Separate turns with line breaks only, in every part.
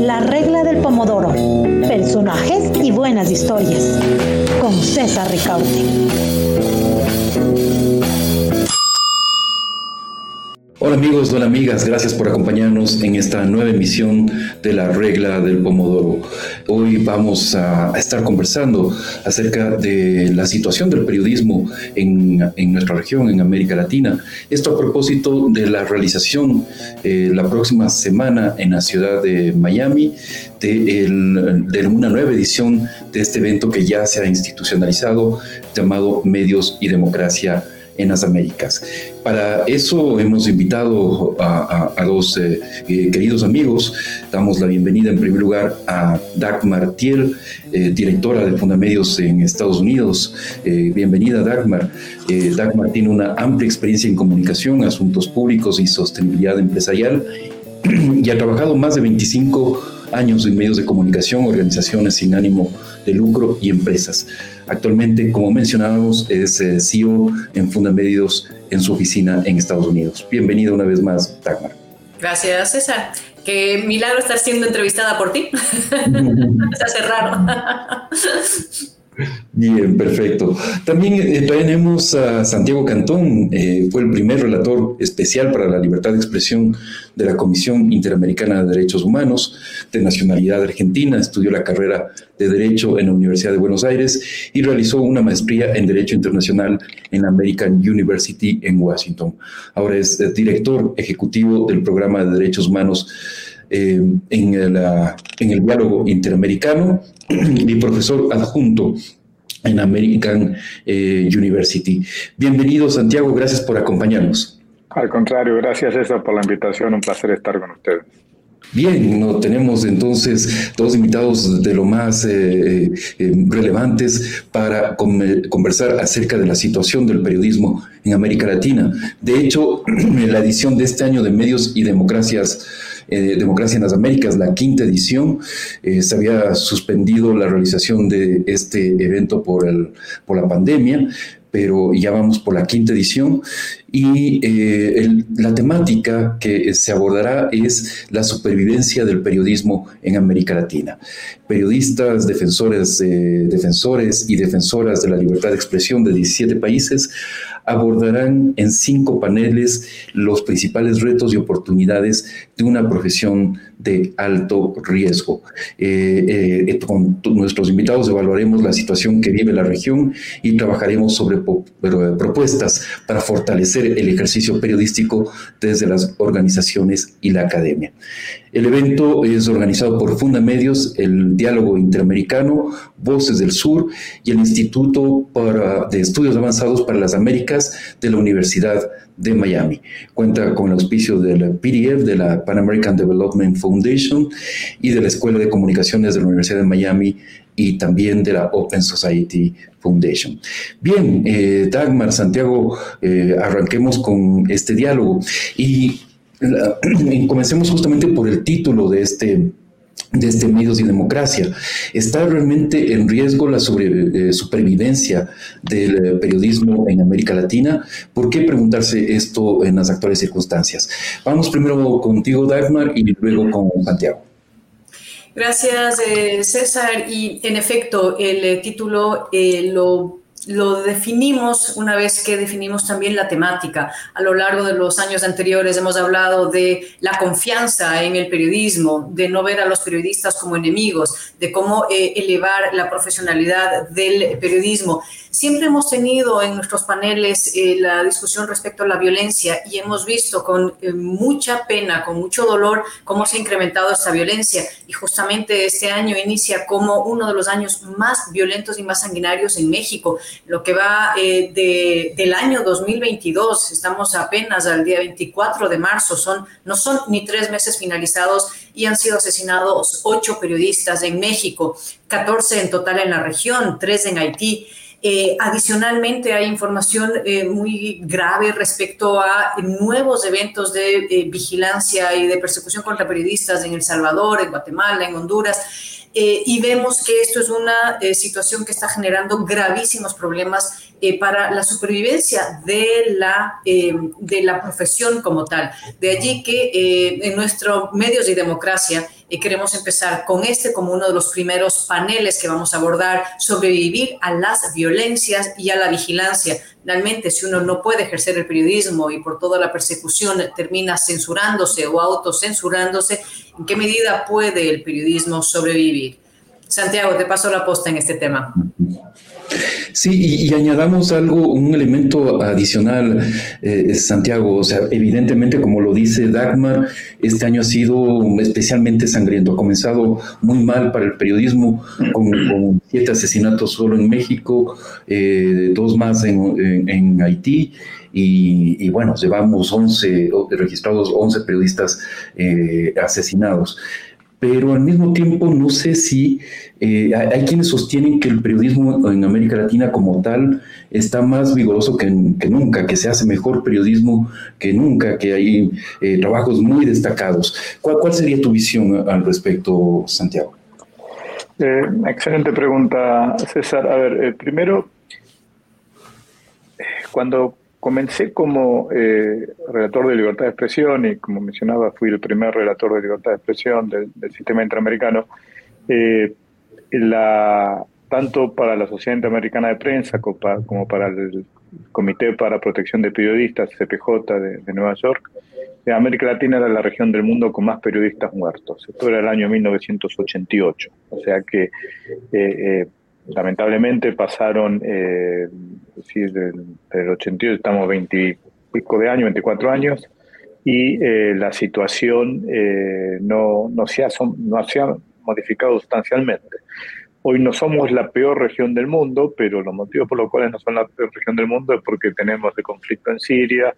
La regla del pomodoro. Personajes y buenas historias. Con César Ricaute.
Hola amigos, hola amigas, gracias por acompañarnos en esta nueva emisión de la regla del Pomodoro. Hoy vamos a estar conversando acerca de la situación del periodismo en, nuestra región, en América Latina. Esto a propósito de la realización eh, la próxima semana en la ciudad de Miami de, de una nueva edición de este evento que ya se ha institucionalizado llamado Medios y Democracia en las Américas. Para eso hemos invitado a, dos eh, eh, queridos amigos. Damos la bienvenida en primer lugar a Dagmar Thiel, eh, directora de Fundamedios en Estados Unidos. bienvenida Dagmar. Dagmar tiene una amplia experiencia en comunicación, asuntos públicos y sostenibilidad empresarial y ha trabajado más de 25 años en medios de comunicación, organizaciones sin ánimo de lucro y empresas. Actualmente, como mencionábamos, es eh, CEO en Fundamedios en su oficina en Estados Unidos. Bienvenida una vez más, Dagmar.
Gracias, César. Qué milagro estar siendo entrevistada por ti. Se hace raro.
Bien, perfecto. También eh, tenemos a Santiago Cantón, eh, fue el primer relator especial para la libertad de expresión de la Comisión Interamericana de Derechos Humanos, de nacionalidad argentina, estudió la carrera de Derecho en la Universidad de Buenos Aires y realizó una maestría en Derecho Internacional en la American University en Washington. Ahora es eh, director ejecutivo del programa de Derechos Humanos en, el, en el diálogo interamericano y profesor adjunto en American eh, University. Bienvenido, Santiago, gracias por acompañarnos.
Al contrario, gracias César por la invitación, un placer estar con ustedes.
Bien, no, tenemos entonces dos invitados de lo más eh, eh, relevantes para conversar acerca de la situación del periodismo en América Latina. De hecho, la edición de este año de Medios y Democracias eh, Democracia en las Américas, la quinta edición. Eh, se había suspendido la realización de este evento por, el, por la pandemia, pero ya vamos por la quinta edición y eh, la temática que se abordará es la supervivencia del periodismo en América Latina. Periodistas, defensores, defensores y defensoras de la libertad de expresión de 17 países abordarán en cinco paneles los principales retos y oportunidades de una profesión de alto riesgo. Eh, eh, con nuestros invitados evaluaremos la situación que vive la región y trabajaremos sobre propuestas para fortalecer el ejercicio periodístico desde las organizaciones y la academia. El evento es organizado por Fundamedios, el Diálogo Interamericano, Voces del Sur y el Instituto para, de Estudios Avanzados para las Américas de la Universidad de Miami. Cuenta con el auspicio del PDF, de la Pan American Development Foundation y de la Escuela de Comunicaciones de la Universidad de Miami y también de la Open Society Foundation. Bien, eh, Dagmar, Santiago, eh, arranquemos con este diálogo y comencemos justamente por el título de este de este medios y democracia. ¿Está realmente en riesgo la eh, supervivencia del eh, periodismo en América Latina? ¿Por qué preguntarse esto en las actuales circunstancias? Vamos primero contigo, Dagmar, y luego con Santiago.
Gracias, eh, César. Y en efecto, el título lo lo definimos una vez que definimos también la temática. A lo largo de los años anteriores hemos hablado de la confianza en el periodismo, de no ver a los periodistas como enemigos, de cómo eh, elevar la profesionalidad del periodismo. Siempre hemos tenido en nuestros paneles eh, la discusión respecto a la violencia y hemos visto con eh, mucha pena, con mucho dolor, cómo se ha incrementado esta violencia. Y justamente este año inicia como uno de los años más violentos y más sanguinarios en México. Lo que va eh, de, del año 2022, estamos apenas al día 24 de marzo, son, no son ni tres meses finalizados y han sido asesinados ocho periodistas en México, 14 en total en la región, tres en Haití. Eh, adicionalmente, hay información eh, muy grave respecto a nuevos eventos de eh, vigilancia y de persecución contra periodistas en El Salvador, en Guatemala, en Honduras. y vemos que esto es una situación que está generando gravísimos problemas para la supervivencia de la, de la profesión como tal. De allí que en nuestros medios de democracia queremos empezar con este como uno de los primeros paneles que vamos a abordar, sobrevivir a las violencias y a la vigilancia. Realmente, si uno no puede ejercer el periodismo y por toda la persecución termina censurándose o autocensurándose, ¿en qué medida puede el periodismo sobrevivir? Santiago, te paso la posta en este tema.
Sí, y, añadamos algo, un elemento adicional, eh, Santiago, o sea, evidentemente, como lo dice Dagmar, este año ha sido especialmente sangriento, ha comenzado muy mal para el periodismo, con, siete asesinatos solo en México, eh, dos más en, Haití, y, bueno, llevamos 11, registrados 11 periodistas eh, asesinados pero al mismo tiempo no sé si eh, hay, quienes sostienen que el periodismo en América Latina como tal está más vigoroso que, nunca, que se hace mejor periodismo que nunca, que hay eh, trabajos muy destacados. ¿Cuál, ¿Cuál, sería tu visión al respecto, Santiago?
Eh, excelente pregunta, César. A ver, primero, cuando Comencé como eh, relator de libertad de expresión y, como mencionaba, fui el primer relator de libertad de expresión del, sistema interamericano. Eh, tanto para la Sociedad Interamericana de Prensa como para, el Comité para Protección de Periodistas, CPJ, de, Nueva York, eh, América Latina era la región del mundo con más periodistas muertos. Esto era el año 1988. O sea que lamentablemente pasaron, eh, del, 88 estamos 20 pico de años, 24 años, y eh, la situación eh, no, no, se ha, no se modificado sustancialmente. Hoy no somos la peor región del mundo, pero los motivos por los cuales no son la peor región del mundo es porque tenemos el conflicto en Siria,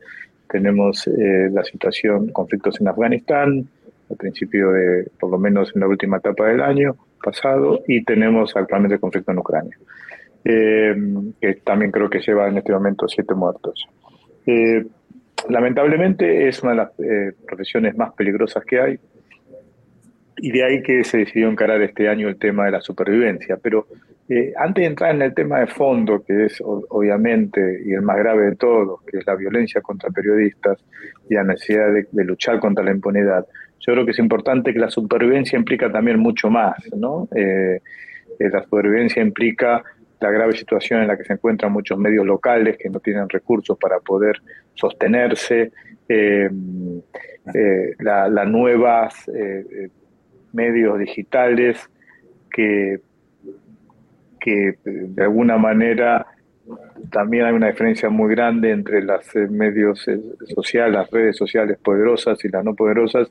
tenemos eh, la situación, conflictos en Afganistán, al principio de, por lo menos en la última etapa del año, pasado y tenemos actualmente el conflicto en Ucrania, eh, que también creo que lleva en este momento siete muertos. Eh, lamentablemente es una de las eh, profesiones más peligrosas que hay y de ahí que se decidió encarar este año el tema de la supervivencia. Pero antes de entrar en el tema de fondo, que es obviamente y el más grave de todos, que es la violencia contra periodistas y la necesidad de luchar contra la impunidad, yo creo que es importante que la supervivencia implica también mucho más, ¿no? Eh, eh, la supervivencia implica la grave situación en la que se encuentran muchos medios locales que no tienen recursos para poder sostenerse, eh, las nuevas medios digitales que, que de alguna manera también hay una diferencia muy grande entre los eh, medios eh, sociales, las redes sociales poderosas y las no poderosas,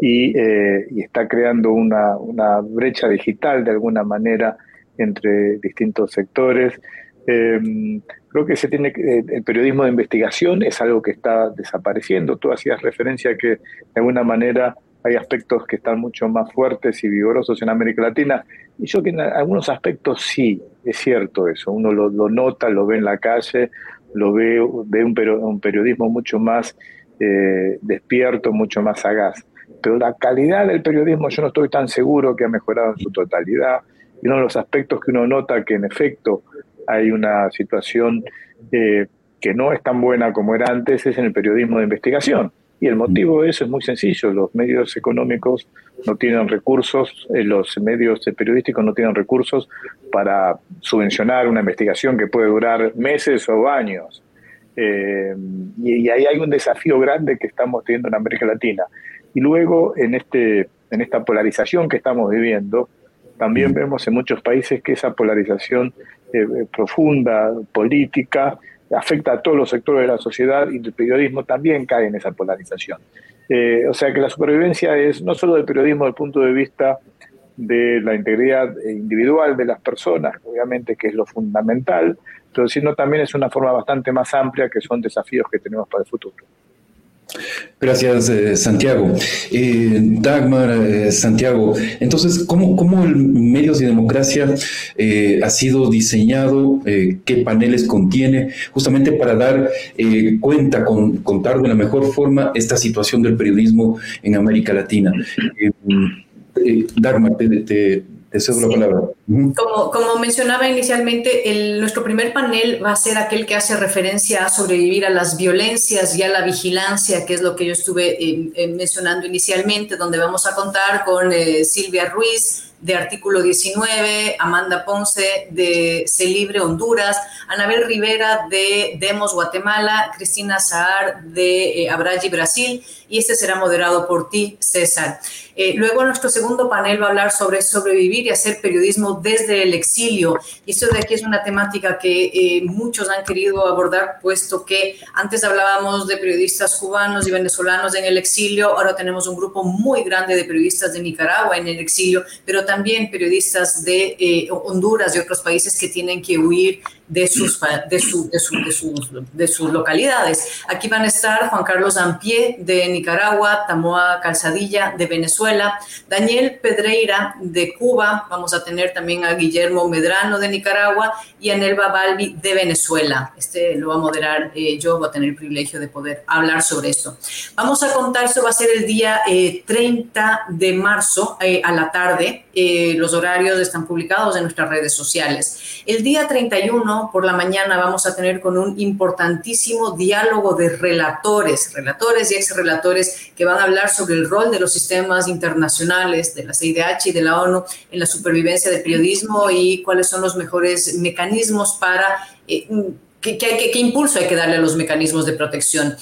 y, eh, está creando una, brecha digital de alguna manera entre distintos sectores. Em, creo que se tiene el periodismo de investigación es algo que está desapareciendo. Tú hacías referencia a que de alguna manera hay aspectos que están mucho más fuertes y vigorosos en América Latina. Y yo que en algunos aspectos sí, es cierto eso. Uno lo, nota, lo ve en la calle, lo ve, ve un, periodismo mucho más eh, despierto, mucho más sagaz. Pero la calidad del periodismo yo no estoy tan seguro que ha mejorado en su totalidad. Y uno de los aspectos que uno nota que en efecto hay una situación eh, que no es tan buena como era antes es en el periodismo de investigación y el motivo de eso es muy sencillo, los medios económicos no tienen recursos, eh, los medios periodísticos no tienen recursos para subvencionar una investigación que puede durar meses o años. Eh, y, ahí hay un desafío grande que estamos teniendo en América Latina. Y luego, en, este, en esta polarización que estamos viviendo, también vemos en muchos países que esa polarización eh, profunda, política, afecta a todos los sectores de la sociedad y el periodismo también cae en esa polarización. Eh, o sea que la supervivencia es no solo del periodismo desde el punto de vista de la integridad individual de las personas, obviamente que es lo fundamental, pero sino también es una forma bastante más amplia que son desafíos que tenemos para el futuro.
Gracias, eh, Santiago. Eh, Dagmar, eh, Santiago, entonces, ¿cómo, ¿cómo, el Medios y Democracia ha sido diseñado? ¿Qué paneles contiene? Justamente para dar cuenta, con, contar de la mejor forma esta situación del periodismo en América Latina. Dagmar, te, Esa es la palabra.
como, como, mencionaba inicialmente, el, nuestro primer panel va a ser aquel que hace referencia a sobrevivir a las violencias y a la vigilancia, que es lo que yo estuve eh, eh, mencionando inicialmente, donde vamos a contar con eh, Silvia Ruiz, de Artículo 19, Amanda Ponce de Se Libre Honduras, Anabel Rivera de Demos Guatemala, Cristina Saar de eh, Brasil y este será moderado por ti, César. Eh, luego nuestro segundo panel va a hablar sobre sobrevivir y hacer periodismo desde el exilio. Y esto de aquí es una temática que eh, muchos han querido abordar, puesto que antes hablábamos de periodistas cubanos y venezolanos en el exilio, ahora tenemos un grupo muy grande de periodistas de Nicaragua en el exilio, pero también periodistas de eh, Honduras y otros países que tienen que huir de sus, de, su, de, su, de, sus, de, sus, localidades. Aquí van a estar Juan Carlos Ampié de Nicaragua, Tamoa Calzadilla de Venezuela, Daniel Pedreira de Cuba, vamos a tener también a Guillermo Medrano de Nicaragua y a Nelva Balbi de Venezuela. Este lo va a moderar eh, yo, voy a tener el privilegio de poder hablar sobre esto. Vamos a contar, esto va a ser el día 30 eh, de marzo eh, a la tarde. los horarios están publicados en nuestras redes sociales. El día 31 por la mañana vamos a tener con un importantísimo diálogo de relatores, relatores y ex relatores que van a hablar sobre el rol de los sistemas internacionales, de la CIDH y de la ONU en la supervivencia del periodismo y cuáles son los mejores mecanismos para, eh, qué, qué, impulso hay que darle a los mecanismos de protección.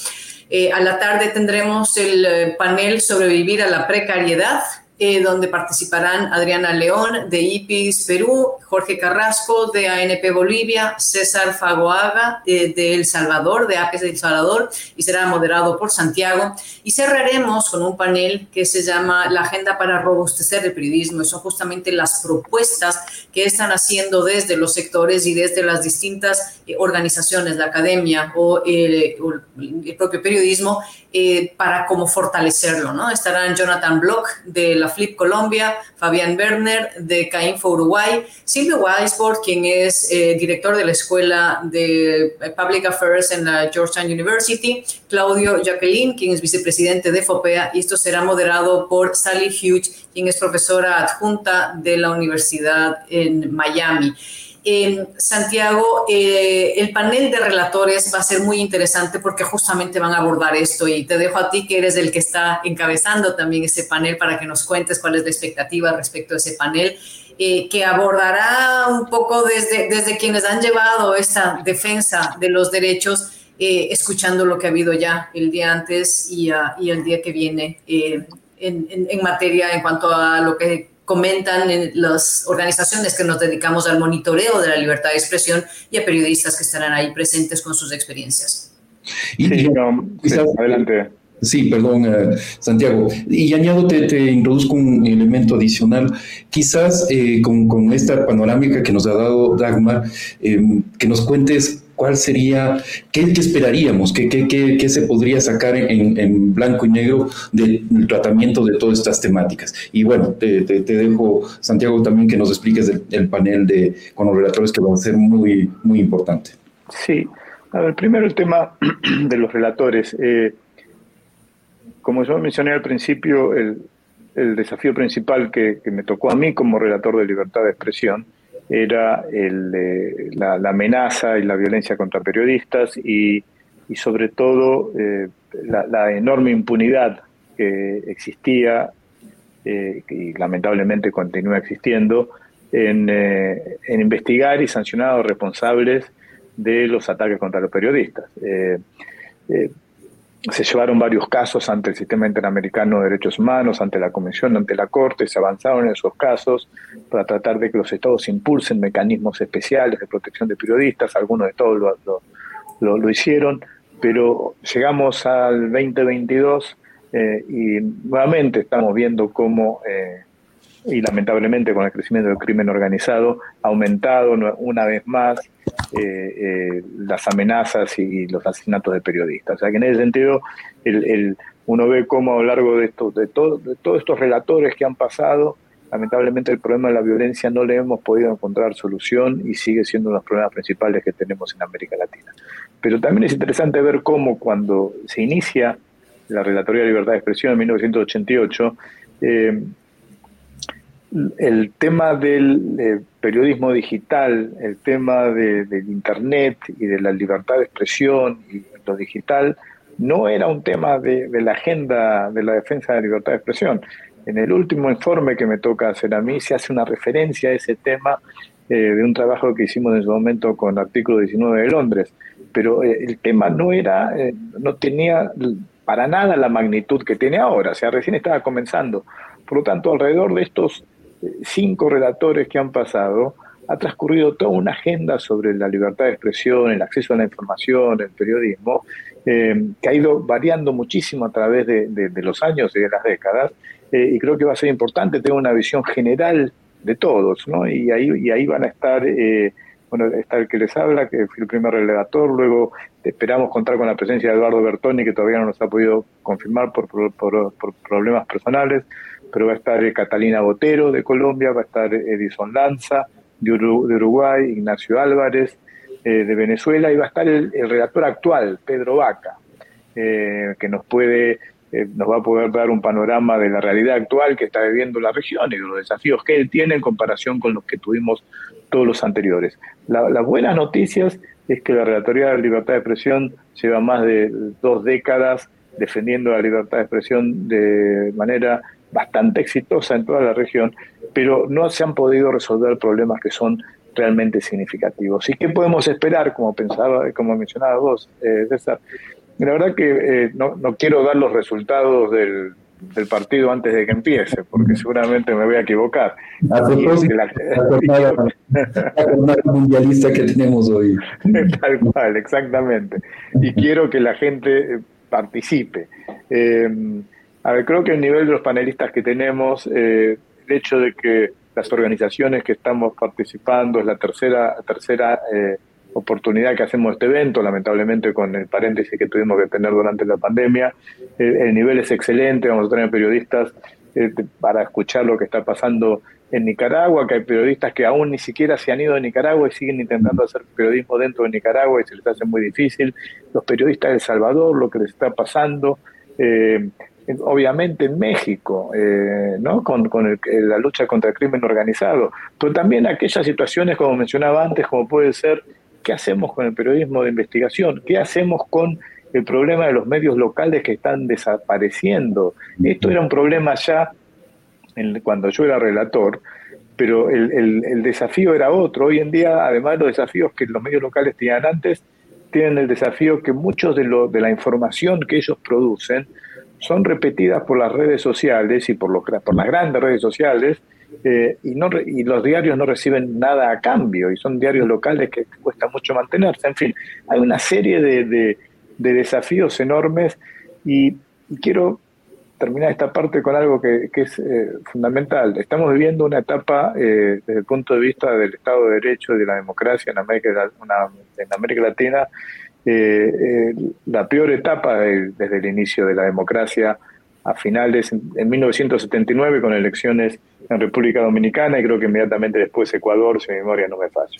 Eh, a la tarde tendremos el eh, panel Sobrevivir a la precariedad, eh, donde participarán Adriana León de IPIS Perú, Jorge Carrasco de ANP Bolivia, César Fagoaga de, El Salvador, de APES de El Salvador, y será moderado por Santiago. Y cerraremos con un panel que se llama La Agenda para Robustecer el Periodismo. Y son justamente las propuestas que están haciendo desde los sectores y desde las distintas eh, organizaciones, la academia o, el propio periodismo, eh, para cómo fortalecerlo. ¿no? Estarán Jonathan Block de la Flip Colombia, Fabián Werner de CAINFO Uruguay, Silvio Weisbord, quien es eh, director de la Escuela de Public Affairs en la Georgetown University, Claudio Jacqueline, quien es vicepresidente de FOPEA, y esto será moderado por Sally Hughes, quien es profesora adjunta de la Universidad en Miami. Santiago, eh, el panel de relatores va a ser muy interesante porque justamente van a abordar esto y te dejo a ti que eres el que está encabezando también ese panel para que nos cuentes cuál es la expectativa respecto a ese panel. Eh, que abordará un poco desde, desde quienes han llevado esta defensa de los derechos, eh, escuchando lo que ha habido ya el día antes y, y el día que viene en, en, materia en cuanto a lo que comentan en las organizaciones que nos dedicamos al monitoreo de la libertad de expresión y a periodistas que estarán ahí presentes con sus experiencias.
sí, adelante. Sí, perdón, eh, Santiago. Y añado, te, te, introduzco un elemento adicional. Quizás eh, con, esta panorámica que nos ha dado Dagmar, eh, que nos cuentes ¿Cuál sería, qué, esperaríamos, qué, qué, se podría sacar en, blanco y negro del tratamiento de todas estas temáticas? Y bueno, te, dejo, Santiago, también que nos expliques el, panel de, con los relatores que va a ser muy, muy importante.
Sí, a ver, primero el tema de los relatores. Eh, como yo mencioné al principio, el, desafío principal que me tocó a mí como relator de libertad de expresión era la, amenaza y la violencia contra periodistas y, sobre todo eh, la, enorme impunidad que existía eh, y lamentablemente continúa existiendo en, eh, en, investigar y sancionar a los responsables de los ataques contra los periodistas se llevaron varios casos ante el Sistema Interamericano de Derechos Humanos, ante la Comisión, ante la Corte, se avanzaron en esos casos para tratar de que los estados impulsen mecanismos especiales de protección de periodistas, algunos de todos lo, lo, hicieron, pero llegamos al 2022 eh, y nuevamente estamos viendo cómo, eh, y lamentablemente con el crecimiento del crimen organizado, ha aumentado una vez más eh, eh, las amenazas y, los asesinatos de periodistas. O sea que en ese sentido el, uno ve cómo a lo largo de, estos, de, de todos estos relatores que han pasado, lamentablemente el problema de la violencia no le hemos podido encontrar solución y sigue siendo uno de los problemas principales que tenemos en América Latina. Pero también es interesante ver cómo cuando se inicia la Relatoría de Libertad de Expresión en 1988, eh, el tema del eh, periodismo digital, el tema del Internet y de la libertad de expresión y lo digital, no era un tema de, la agenda de la defensa de la libertad de expresión. En el último informe que me toca hacer a mí se hace una referencia a ese tema eh, de un trabajo que hicimos en su momento con Artículo 19 de Londres, pero eh, el tema no era, no tenía para nada la magnitud que tiene ahora, o sea, recién estaba comenzando. Por lo tanto, alrededor de estos cinco relatores que han pasado, ha transcurrido toda una agenda sobre la libertad de expresión, el acceso a la información, el periodismo, eh, que ha ido variando muchísimo a través de, los años y de las décadas, eh, y creo que va a ser importante tener una visión general de todos. Y ahí, y ahí van a estar, eh, bueno, está el que les habla, que fue el primer relator, luego esperamos contar con la presencia de Eduardo Bertoni, que todavía no nos ha podido confirmar por, por problemas personales, pero va a estar eh, Catalina Botero de Colombia, va a estar Edison Lanza de, Uruguay, Ignacio Álvarez eh, de Venezuela y va a estar el, redactor actual, Pedro Vaca, eh, que nos puede nos va a poder dar un panorama de la realidad actual que está viviendo la región y de los desafíos que él tiene en comparación con los que tuvimos todos los anteriores. las buenas noticias es que la Relatoría de Libertad de Expresión lleva más de dos décadas defendiendo la libertad de expresión de manera bastante exitosa en toda la región, pero no se han podido resolver problemas que son realmente significativos. ¿Y qué podemos esperar, como pensaba, como mencionaba vos, eh, César? La verdad que eh, no, no, quiero dar los resultados del, del, partido antes de que empiece, porque seguramente me voy a equivocar.
A propósito, la, mundialista que tenemos hoy.
Tal cual, exactamente. Y quiero que la gente participe. Eh, a ver, creo que el nivel de los panelistas que tenemos, eh, el hecho de que las organizaciones que estamos participando es la tercera, tercera eh, oportunidad que hacemos este evento, lamentablemente con el paréntesis que tuvimos que tener durante la pandemia. el nivel es excelente, vamos a tener periodistas eh, para escuchar lo que está pasando en Nicaragua, que hay periodistas que aún ni siquiera se han ido de Nicaragua y siguen intentando hacer periodismo dentro de Nicaragua y se les hace muy difícil. Los periodistas de El Salvador, lo que les está pasando. Eh, obviamente en México, eh, ¿no? con, la lucha contra el crimen organizado, pero también aquellas situaciones, como mencionaba antes, como puede ser, ¿qué hacemos con el periodismo de investigación? ¿Qué hacemos con el problema de los medios locales que están desapareciendo? Esto era un problema ya cuando yo era relator, pero el, desafío era otro. Hoy en día, además de los desafíos que los medios locales tenían antes, tienen el desafío que muchos de, lo, de la información que ellos producen son repetidas por las redes sociales y por, los, por las grandes redes sociales eh, y, no, y los diarios no reciben nada a cambio y son diarios locales que cuesta mucho mantenerse. En fin, hay una serie de, de, desafíos enormes y, quiero terminar esta parte con algo que, que es eh, fundamental. Estamos viviendo una etapa eh, desde el punto de vista del Estado de Derecho y de la democracia en América, en América Latina eh, eh, la peor etapa desde el inicio de la democracia a finales, en 1979 con elecciones en República Dominicana y creo que inmediatamente después Ecuador, si mi memoria no me falla.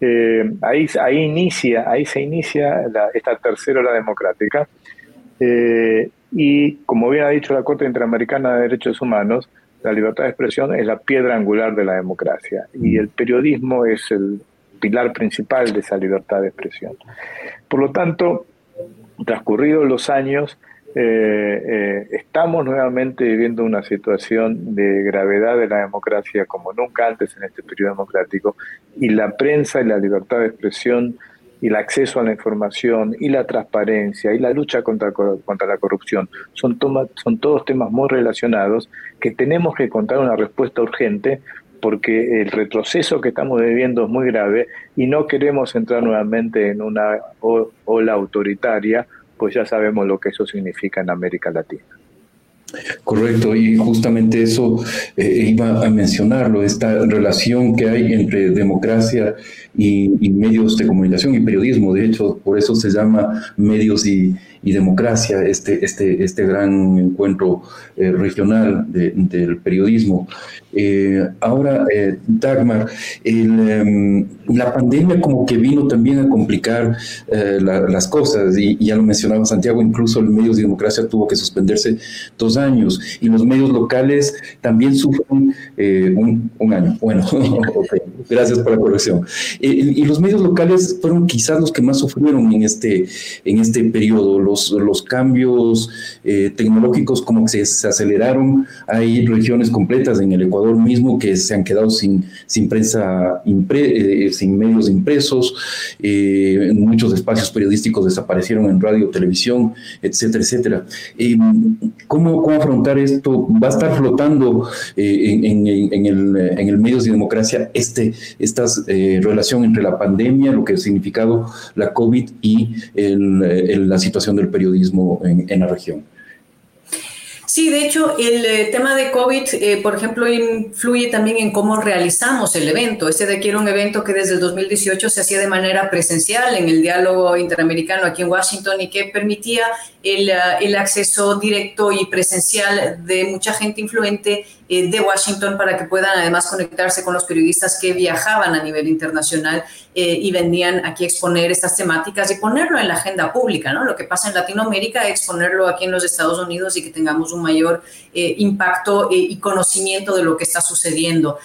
Eh, ahí, ahí, inicia, ahí se inicia esta tercera hora democrática y como bien ha dicho la Corte Interamericana de Derechos Humanos, la libertad de expresión es la piedra angular de la democracia y el periodismo es el pilar principal de esa libertad de expresión. Por lo tanto, transcurridos los años, eh, eh, estamos nuevamente viviendo una situación de gravedad de la democracia como nunca antes en este periodo democrático y la prensa y la libertad de expresión y el acceso a la información y la transparencia y la lucha contra, contra la corrupción son, son todos temas muy relacionados que tenemos que encontrar una respuesta urgente porque el retroceso que estamos viviendo es muy grave y no queremos entrar nuevamente en una ola autoritaria, pues ya sabemos lo que eso significa en América Latina.
Correcto, y justamente eso eh, iba a mencionarlo, esta relación que hay entre democracia y, medios de comunicación y periodismo. De hecho, por eso se llama medios y, democracia, este, este, este gran encuentro eh, regional del periodismo. Eh, ahora, eh, Dagmar, em, la pandemia como que vino también a complicar eh, las cosas y, ya lo mencionaba Santiago, incluso el medios de democracia tuvo que suspenderse dos años. y los medios locales también sufren eh, un, año. Bueno, gracias por la corrección. Y los medios locales fueron quizás los que más sufrieron en este, en este periodo. Los, cambios eh, tecnológicos como que se, aceleraron. Hay regiones completas en el Ecuador mismo que se han quedado sin, sin prensa, sin medios impresos. muchos espacios periodísticos desaparecieron en radio, televisión, etcétera, etcétera. ¿cómo, ¿Cómo afrontar esto? ¿Va a estar flotando en, en, en, el, en el medios de democracia este, esta eh, relación entre la pandemia, lo que ha significado la COVID y la situación del periodismo en la región?
Sí, de hecho, el eh, tema de COVID, eh, por ejemplo, influye también en cómo realizamos el evento. Este de aquí era un evento que desde el 2018 se hacía de manera presencial en el diálogo interamericano aquí en Washington y que permitía el, ah, el acceso directo y presencial de mucha gente influente eh, de Washington para que puedan además conectarse con los periodistas que viajaban a nivel internacional eh, y venían aquí a exponer estas temáticas y ponerlo en la agenda pública, ¿no? Lo que pasa en Latinoamérica, exponerlo aquí en los Estados Unidos y que tengamos un mayor eh, impacto y conocimiento de lo que está sucediendo.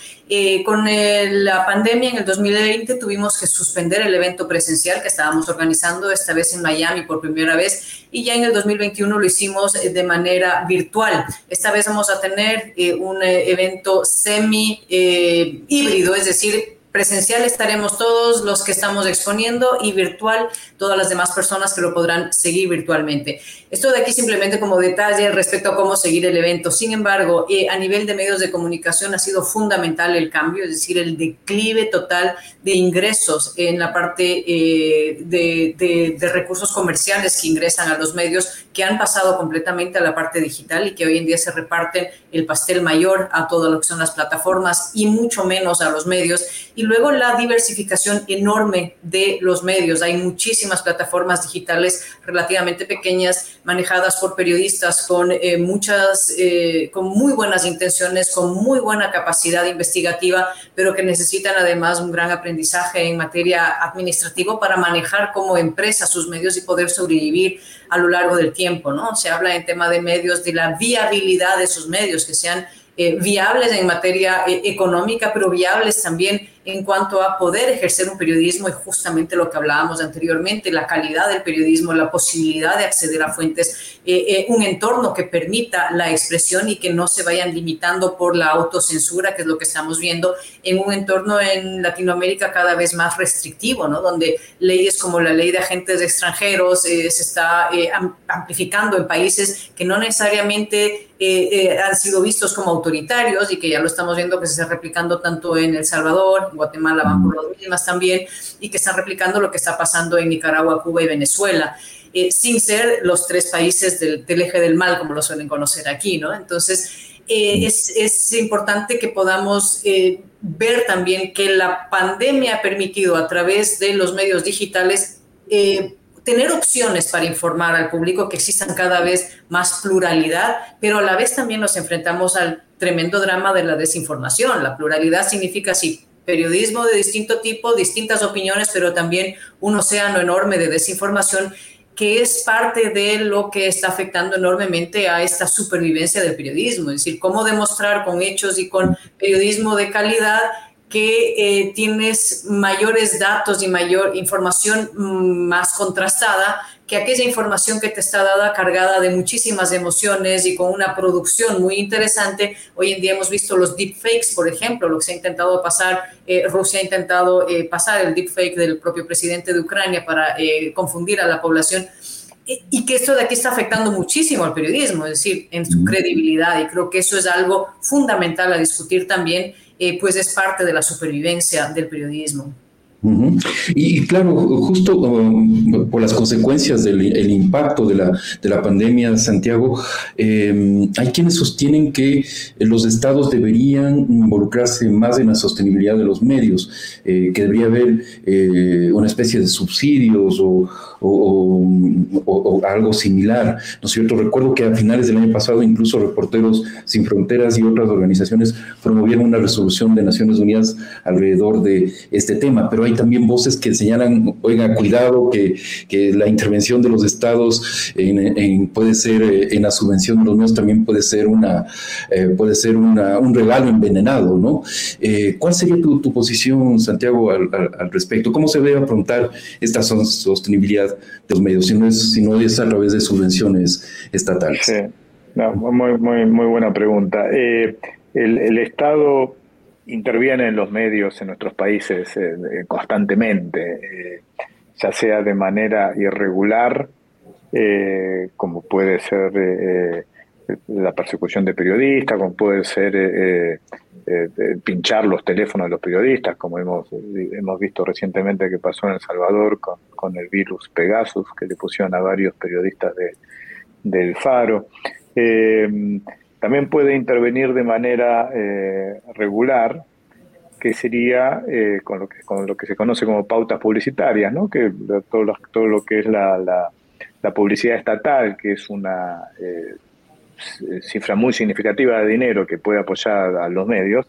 con la pandemia en el 2020 tuvimos que suspender el evento presencial que estábamos organizando, esta vez en Miami por primera vez, y ya en el 2021 lo hicimos de manera virtual. Esta vez vamos a tener un un eh, evento semi eh, híbrido, es decir, presencial estaremos todos los que estamos exponiendo y virtual todas las demás personas que lo podrán seguir virtualmente. Esto de aquí simplemente como detalle respecto a cómo seguir el evento. Sin embargo, eh, a nivel de medios de comunicación ha sido fundamental el cambio, es decir, el declive total de ingresos en la parte eh, de, recursos comerciales que ingresan a los medios, que han pasado completamente a la parte digital y que hoy en día se reparten el pastel mayor a todo lo que son las plataformas y mucho menos a los medios. Y luego la diversificación enorme de los medios. Hay muchísimas plataformas digitales relativamente pequeñas manejadas por periodistas con eh, muchas, eh, con muy buenas intenciones, con muy buena capacidad investigativa, pero que necesitan además un gran aprendizaje en materia administrativa para manejar como empresa sus medios y poder sobrevivir a lo largo del tiempo, ¿no? Se habla en tema de medios, de la viabilidad de esos medios, que sean eh, viables en materia económica, pero viables también en cuanto a poder ejercer un periodismo y justamente lo que hablábamos anteriormente, la calidad del periodismo, la posibilidad de acceder a fuentes, eh, eh, un entorno que permita la expresión y que no se vayan limitando por la autocensura, que es lo que estamos viendo en un entorno en Latinoamérica cada vez más restrictivo, ¿no? donde leyes como la ley de agentes extranjeros eh, se está amplificando en países que no necesariamente han sido vistos como autoritarios y que ya lo estamos viendo que se está replicando tanto en El Salvador, Guatemala van por las mismas también, y que están replicando lo que está pasando en Nicaragua, Cuba y Venezuela. Eh, sin ser los tres países del, eje del mal, como lo suelen conocer aquí, ¿no? Entonces, eh, es, es, importante que podamos eh, ver también que la pandemia ha permitido a través de los medios digitales tener opciones para informar al público, que existan cada vez más pluralidad, pero a la vez también nos enfrentamos al tremendo drama de la desinformación. La pluralidad significa sí periodismo de distinto tipo, distintas opiniones, pero también un océano enorme de desinformación que es parte de lo que está afectando enormemente a esta supervivencia del periodismo. Es decir, cómo demostrar con hechos y con periodismo de calidad que eh, tienes mayores datos y mayor información mm, más contrastada que aquella información que te está dada cargada de muchísimas emociones y con una producción muy interesante. Hoy en día hemos visto los deepfakes, por ejemplo, lo que se ha intentado pasar, eh, Rusia ha intentado eh, pasar el deepfake del propio presidente de Ucrania para confundir a la población y que esto de aquí está afectando muchísimo al periodismo, es decir, en su credibilidad, y creo que eso es algo fundamental a discutir también eh, pues es parte de la supervivencia del periodismo.
Y claro, justo um, por las consecuencias del impacto de la, de la pandemia, Santiago, em, hay quienes sostienen que los estados deberían involucrarse más en la sostenibilidad de los medios, eh, que debería haber eh, una especie de subsidios o, o, algo similar, ¿no cierto? Recuerdo que a finales del año pasado incluso Reporteros Sin Fronteras y otras organizaciones promovieron una resolución de Naciones Unidas alrededor de este tema, pero hay hay también voces que señalan, oiga, cuidado, que, que la intervención de los estados en, puede ser en la subvención de los medios también puede ser una puede ser una, un regalo envenenado, ¿no? ¿Cuál sería tu, tu posición, Santiago, al, al, respecto? ¿Cómo se debe afrontar esta sostenibilidad de los medios, si no es, si no es a través de subvenciones estatales?
Sí. muy, muy, muy buena pregunta. el, el Estado interviene en los medios en nuestros países eh, eh, constantemente, eh, ya sea de manera irregular, como puede ser la persecución de periodistas, como puede ser pinchar los teléfonos de los periodistas, como hemos, hemos visto recientemente que pasó en El Salvador con, con el virus Pegasus, que le pusieron a varios periodistas de, del Faro. También puede intervenir de manera eh, regular, que sería eh, con, lo que, con lo que se conoce como pautas publicitarias, ¿no? que todo lo, todo lo que es la, la, publicidad estatal, que es una eh, cifra muy significativa de dinero que puede apoyar a los medios,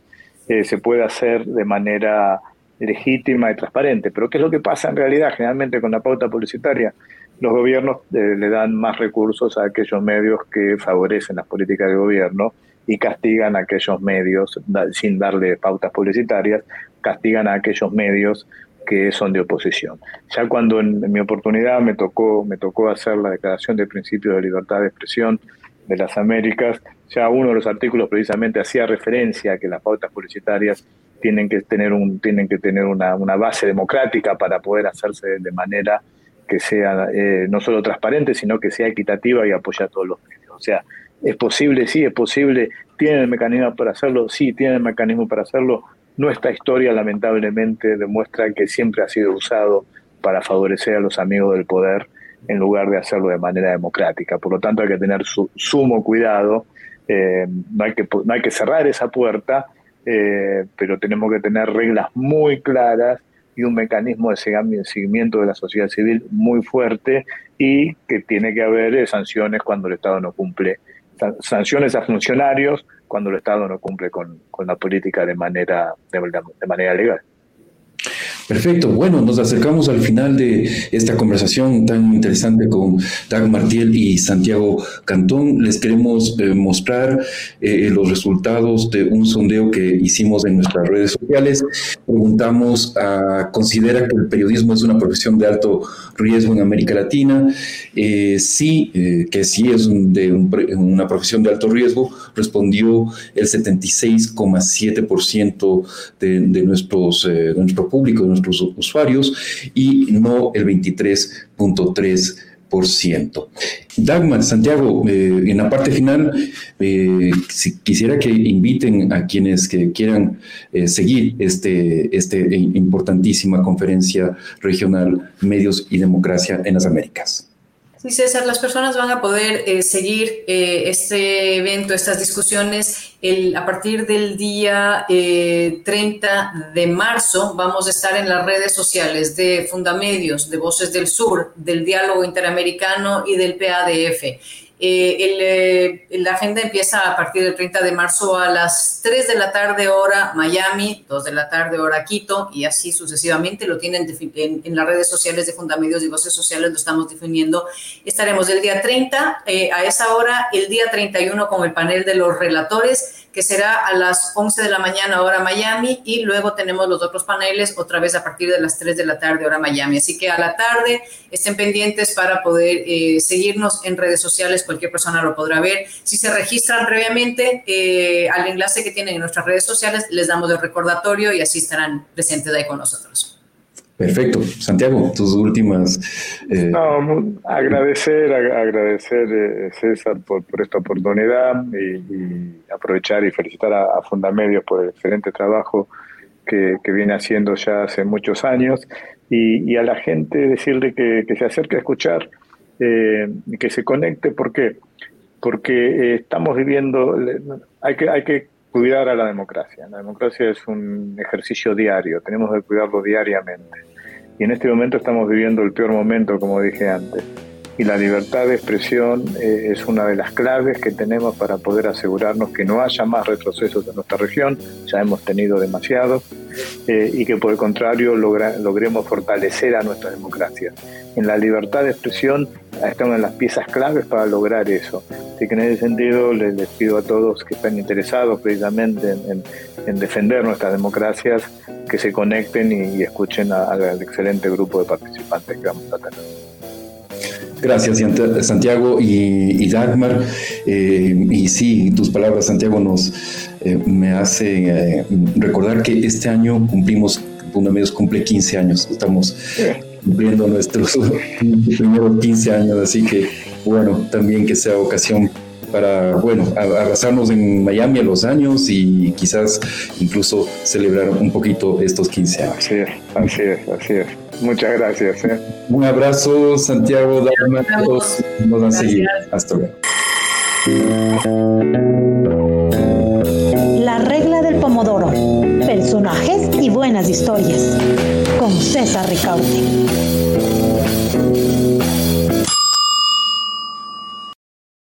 se puede hacer de manera legítima y transparente. Pero ¿qué es lo que pasa en realidad generalmente con la pauta publicitaria? los gobiernos eh, le dan más recursos a aquellos medios que favorecen las políticas del gobierno y castigan a aquellos medios, sin darle pautas publicitarias, castigan a aquellos medios que son de oposición. Ya cuando en, mi oportunidad me tocó, me tocó hacer la declaración de principios de libertad de expresión de las Américas, ya uno de los artículos precisamente hacía referencia a que las pautas publicitarias tienen que tener un, tienen que tener una, una base democrática para poder hacerse de manera que sea eh, no solo transparente, sino que sea equitativa y apoya a todos los medios. O sea, es posible, sí, es posible, tienen el mecanismo para hacerlo, sí, tienen el mecanismo para hacerlo. Nuestra historia lamentablemente demuestra que siempre ha sido usado para favorecer a los amigos del poder en lugar de hacerlo de manera democrática. Por lo tanto, hay que tener su, sumo cuidado, eh, no, hay que, no hay que cerrar esa puerta, eh, pero tenemos que tener reglas muy claras y un mecanismo de seguimiento de la sociedad civil muy fuerte y que tiene que haber eh, sanciones cuando el Estado no cumple, sanciones a funcionarios cuando el Estado no cumple con, la política de manera, de manera legal.
Perfecto. Bueno, nos acercamos al final de esta conversación tan interesante con Dag Martiel y Santiago Cantón. Les queremos eh, mostrar eh, los resultados de un sondeo que hicimos en nuestras redes sociales. Preguntamos, a, ¿considera que el periodismo es una profesión de alto riesgo en América Latina? Eh, sí, que sí es de una profesión de alto riesgo. Respondió el 76,7% de, de, nuestros, de nuestro público, nuestros usuarios y no el 23.3%. Dagmar, Santiago, eh, en la parte final, eh, si quisiera que inviten a quienes que quieran eh, seguir este, este importantísima conferencia regional Medios y Democracia en las Américas.
Sí, César, las personas van a poder eh, seguir eh, este evento, estas discusiones. El, a partir del día 30 eh, de marzo vamos a estar en las redes sociales de Fundamedios, de Voces del Sur, del Diálogo Interamericano y del PADF. Eh, la agenda empieza a partir del 30 de marzo a las 3 de la tarde hora Miami, 2 de la tarde hora Quito y así sucesivamente. Lo tienen en, las redes sociales de Fundamedios y Voces Sociales, lo estamos definiendo. Estaremos el día 30 eh, a esa hora, el día 31 con el panel de los relatores que será a las 11 de la mañana hora Miami y luego tenemos los otros paneles otra vez a partir de las 3 de la tarde hora Miami. Así que a la tarde estén pendientes para poder eh, seguirnos en redes sociales, cualquier persona lo podrá ver. Si se registran previamente eh, al enlace que tienen en nuestras redes sociales, les damos el recordatorio y así estarán presentes ahí con nosotros.
Perfecto. Santiago, tus últimas...
Eh, no, agradecer, agradecer eh, César por, esta oportunidad y, aprovechar y felicitar a, Fundamedios por el excelente trabajo que, viene haciendo ya hace muchos años y, a la gente decirle que, se acerque a escuchar eh, y que se conecte. ¿Por qué? Porque estamos viviendo, hay que, hay que cuidar a la democracia. La democracia es un ejercicio diario, tenemos que cuidarlo diariamente. Y en este momento estamos viviendo el peor momento, como dije antes. Y la libertad de expresión eh, es una de las claves que tenemos para poder asegurarnos que no haya más retrocesos en nuestra región. Ya hemos tenido demasiados eh, y que por el contrario logremos fortalecer a nuestra democracia. En la libertad de expresión estamos en las piezas claves para lograr eso. Así que en ese sentido les, pido a todos que estén interesados precisamente en, defender nuestras democracias que se conecten y, escuchen al excelente grupo de participantes que vamos a tener.
Gracias, Santiago y, Dagmar. Eh, y sí, tus palabras, Santiago, nos eh, me hace eh, recordar que este año cumplimos, Punto Medios cumple 15 años. Estamos cumpliendo nuestros primeros 15 años, así que bueno, también que sea ocasión para, bueno, abrazarnos en Miami a los años y quizás incluso celebrar un poquito estos 15 años.
Así es, así es, así es. Muchas gracias. ¿eh?
Un abrazo, Santiago, Dharma, todos nos han seguido. Hasta luego.
La regla del pomodoro. Personajes y buenas historias. Con César Ricaute.